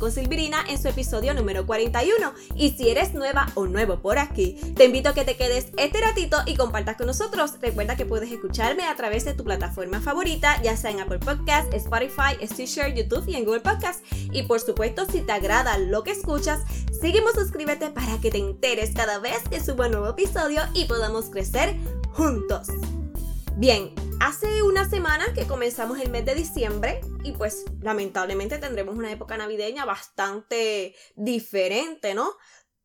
con Silvirina en su episodio número 41. Y si eres nueva o nuevo por aquí, te invito a que te quedes este ratito y compartas con nosotros. Recuerda que puedes escucharme a través de tu plataforma favorita, ya sea en Apple Podcast, Spotify, Stitcher, YouTube y en Google Podcast. Y por supuesto, si te agrada lo que escuchas, sígueme suscríbete para que te enteres cada vez que suba un nuevo episodio y podamos crecer juntos. Bien, hace una semana que comenzamos el mes de diciembre y pues lamentablemente tendremos una época navideña bastante diferente, ¿no?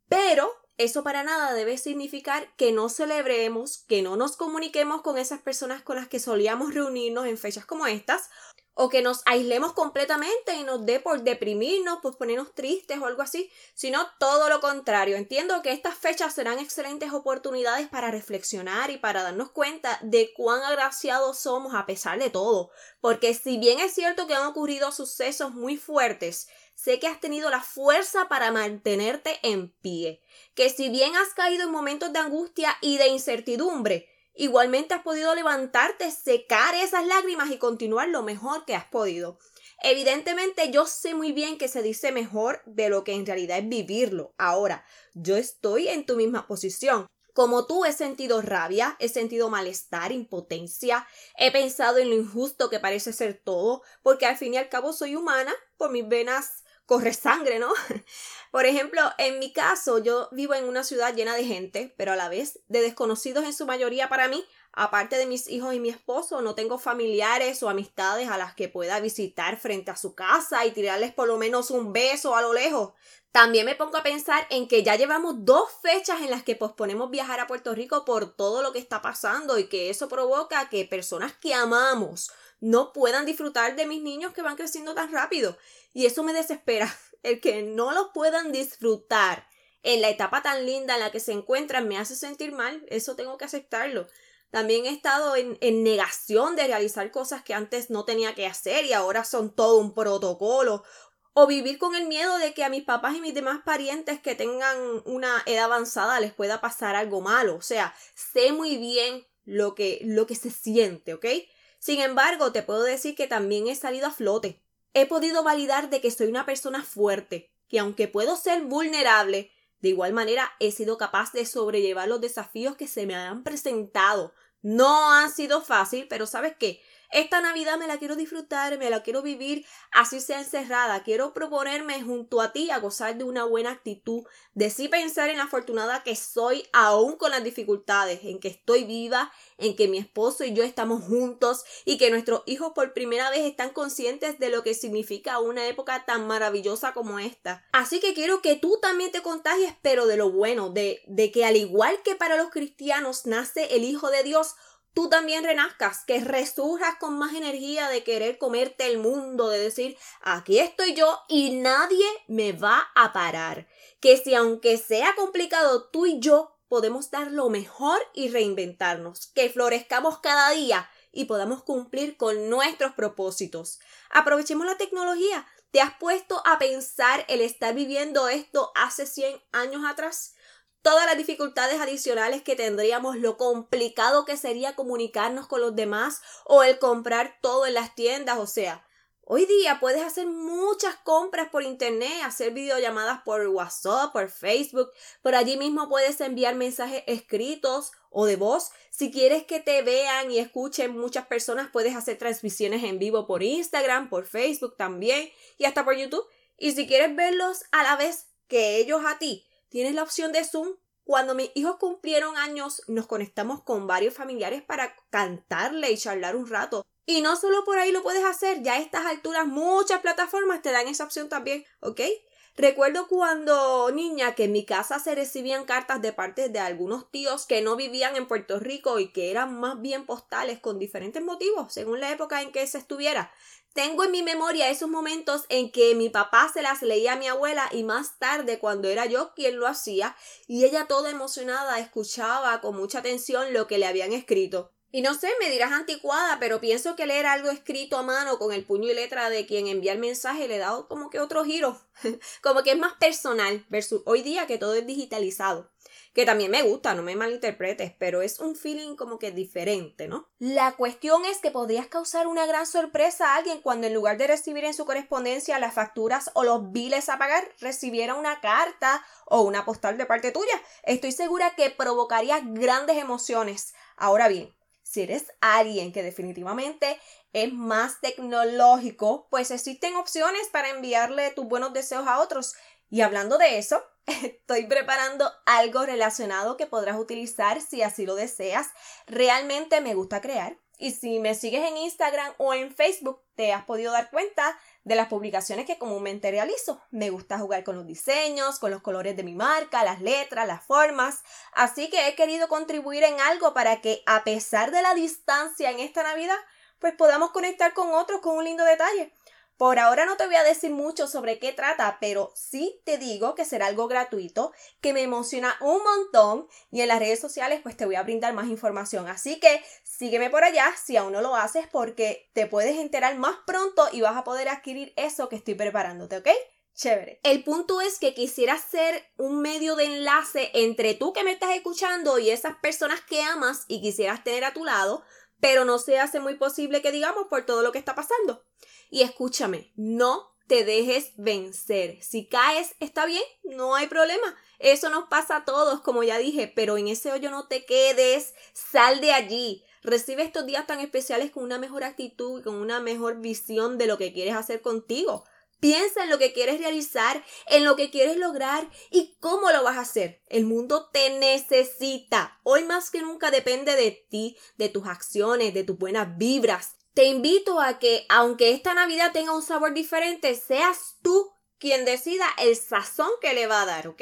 Pero eso para nada debe significar que no celebremos, que no nos comuniquemos con esas personas con las que solíamos reunirnos en fechas como estas o que nos aislemos completamente y nos dé por deprimirnos, por ponernos tristes o algo así, sino todo lo contrario. Entiendo que estas fechas serán excelentes oportunidades para reflexionar y para darnos cuenta de cuán agraciados somos a pesar de todo, porque si bien es cierto que han ocurrido sucesos muy fuertes, sé que has tenido la fuerza para mantenerte en pie, que si bien has caído en momentos de angustia y de incertidumbre, Igualmente has podido levantarte, secar esas lágrimas y continuar lo mejor que has podido. Evidentemente yo sé muy bien que se dice mejor de lo que en realidad es vivirlo. Ahora, yo estoy en tu misma posición. Como tú he sentido rabia, he sentido malestar, impotencia, he pensado en lo injusto que parece ser todo, porque al fin y al cabo soy humana, por mis venas corre sangre, ¿no? Por ejemplo, en mi caso, yo vivo en una ciudad llena de gente, pero a la vez de desconocidos en su mayoría para mí. Aparte de mis hijos y mi esposo, no tengo familiares o amistades a las que pueda visitar frente a su casa y tirarles por lo menos un beso a lo lejos. También me pongo a pensar en que ya llevamos dos fechas en las que posponemos viajar a Puerto Rico por todo lo que está pasando y que eso provoca que personas que amamos no puedan disfrutar de mis niños que van creciendo tan rápido. Y eso me desespera, el que no los puedan disfrutar en la etapa tan linda en la que se encuentran me hace sentir mal, eso tengo que aceptarlo. También he estado en, en, negación de realizar cosas que antes no tenía que hacer y ahora son todo un protocolo. O vivir con el miedo de que a mis papás y mis demás parientes que tengan una edad avanzada les pueda pasar algo malo. O sea, sé muy bien lo que, lo que se siente, ¿ok? Sin embargo, te puedo decir que también he salido a flote. He podido validar de que soy una persona fuerte, que aunque puedo ser vulnerable, de igual manera he sido capaz de sobrellevar los desafíos que se me han presentado. No han sido fácil, pero ¿sabes qué? Esta Navidad me la quiero disfrutar, me la quiero vivir así sea encerrada. Quiero proponerme junto a ti a gozar de una buena actitud, de sí pensar en la afortunada que soy aún con las dificultades, en que estoy viva, en que mi esposo y yo estamos juntos y que nuestros hijos por primera vez están conscientes de lo que significa una época tan maravillosa como esta. Así que quiero que tú también te contagies, pero de lo bueno, de, de que al igual que para los cristianos nace el Hijo de Dios, tú también renazcas, que resurjas con más energía de querer comerte el mundo, de decir, aquí estoy yo y nadie me va a parar. Que si aunque sea complicado, tú y yo podemos dar lo mejor y reinventarnos, que florezcamos cada día y podamos cumplir con nuestros propósitos. Aprovechemos la tecnología. ¿Te has puesto a pensar el estar viviendo esto hace 100 años atrás? Todas las dificultades adicionales que tendríamos, lo complicado que sería comunicarnos con los demás o el comprar todo en las tiendas, o sea, Hoy día puedes hacer muchas compras por internet, hacer videollamadas por WhatsApp, por Facebook. Por allí mismo puedes enviar mensajes escritos o de voz. Si quieres que te vean y escuchen muchas personas, puedes hacer transmisiones en vivo por Instagram, por Facebook también y hasta por YouTube. Y si quieres verlos a la vez que ellos a ti, tienes la opción de Zoom. Cuando mis hijos cumplieron años, nos conectamos con varios familiares para cantarle y charlar un rato. Y no solo por ahí lo puedes hacer, ya a estas alturas muchas plataformas te dan esa opción también, ¿ok? Recuerdo cuando niña que en mi casa se recibían cartas de parte de algunos tíos que no vivían en Puerto Rico y que eran más bien postales con diferentes motivos, según la época en que se estuviera. Tengo en mi memoria esos momentos en que mi papá se las leía a mi abuela y más tarde cuando era yo quien lo hacía y ella toda emocionada escuchaba con mucha atención lo que le habían escrito. Y no sé, me dirás anticuada, pero pienso que leer algo escrito a mano con el puño y letra de quien envía el mensaje le da como que otro giro, como que es más personal versus hoy día que todo es digitalizado. Que también me gusta, no me malinterpretes, pero es un feeling como que diferente, ¿no? La cuestión es que podrías causar una gran sorpresa a alguien cuando en lugar de recibir en su correspondencia las facturas o los biles a pagar, recibiera una carta o una postal de parte tuya. Estoy segura que provocaría grandes emociones. Ahora bien, si eres alguien que definitivamente es más tecnológico, pues existen opciones para enviarle tus buenos deseos a otros. Y hablando de eso, estoy preparando algo relacionado que podrás utilizar si así lo deseas. Realmente me gusta crear. Y si me sigues en Instagram o en Facebook, te has podido dar cuenta de las publicaciones que comúnmente realizo. Me gusta jugar con los diseños, con los colores de mi marca, las letras, las formas. Así que he querido contribuir en algo para que, a pesar de la distancia en esta Navidad, pues podamos conectar con otros con un lindo detalle. Por ahora no te voy a decir mucho sobre qué trata, pero sí te digo que será algo gratuito, que me emociona un montón y en las redes sociales pues te voy a brindar más información. Así que sígueme por allá si aún no lo haces porque te puedes enterar más pronto y vas a poder adquirir eso que estoy preparándote, ¿ok? Chévere. El punto es que quisiera ser un medio de enlace entre tú que me estás escuchando y esas personas que amas y quisieras tener a tu lado, pero no se hace muy posible que digamos por todo lo que está pasando. Y escúchame, no te dejes vencer. Si caes, está bien, no hay problema. Eso nos pasa a todos, como ya dije, pero en ese hoyo no te quedes, sal de allí. Recibe estos días tan especiales con una mejor actitud y con una mejor visión de lo que quieres hacer contigo. Piensa en lo que quieres realizar, en lo que quieres lograr y cómo lo vas a hacer. El mundo te necesita. Hoy más que nunca depende de ti, de tus acciones, de tus buenas vibras. Te invito a que, aunque esta Navidad tenga un sabor diferente, seas tú quien decida el sazón que le va a dar, ¿ok?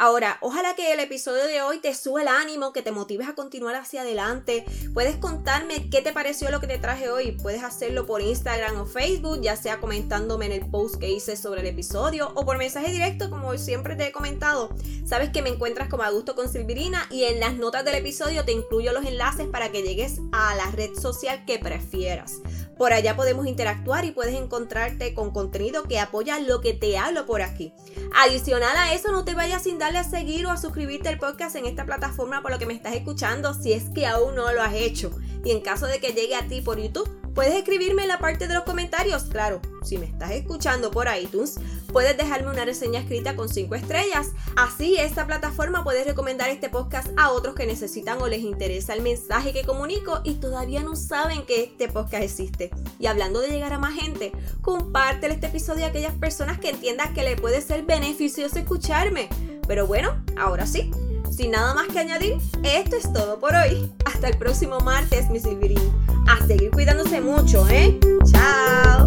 Ahora, ojalá que el episodio de hoy te suba el ánimo, que te motives a continuar hacia adelante. Puedes contarme qué te pareció lo que te traje hoy. Puedes hacerlo por Instagram o Facebook, ya sea comentándome en el post que hice sobre el episodio o por mensaje directo, como siempre te he comentado. Sabes que me encuentras como a gusto con Silvirina y en las notas del episodio te incluyo los enlaces para que llegues a la red social que prefieras. Por allá podemos interactuar y puedes encontrarte con contenido que apoya lo que te hablo por aquí. Adicional a eso, no te vayas sin a seguir o a suscribirte al podcast en esta plataforma por lo que me estás escuchando si es que aún no lo has hecho. Y en caso de que llegue a ti por YouTube, puedes escribirme en la parte de los comentarios. Claro, si me estás escuchando por iTunes, puedes dejarme una reseña escrita con 5 estrellas. Así esta plataforma puede recomendar este podcast a otros que necesitan o les interesa el mensaje que comunico y todavía no saben que este podcast existe. Y hablando de llegar a más gente, compártele este episodio a aquellas personas que entiendan que le puede ser beneficioso escucharme. Pero bueno, ahora sí, sin nada más que añadir, esto es todo por hoy. Hasta el próximo martes, mi Silvirín. A seguir cuidándose mucho, ¿eh? Chao.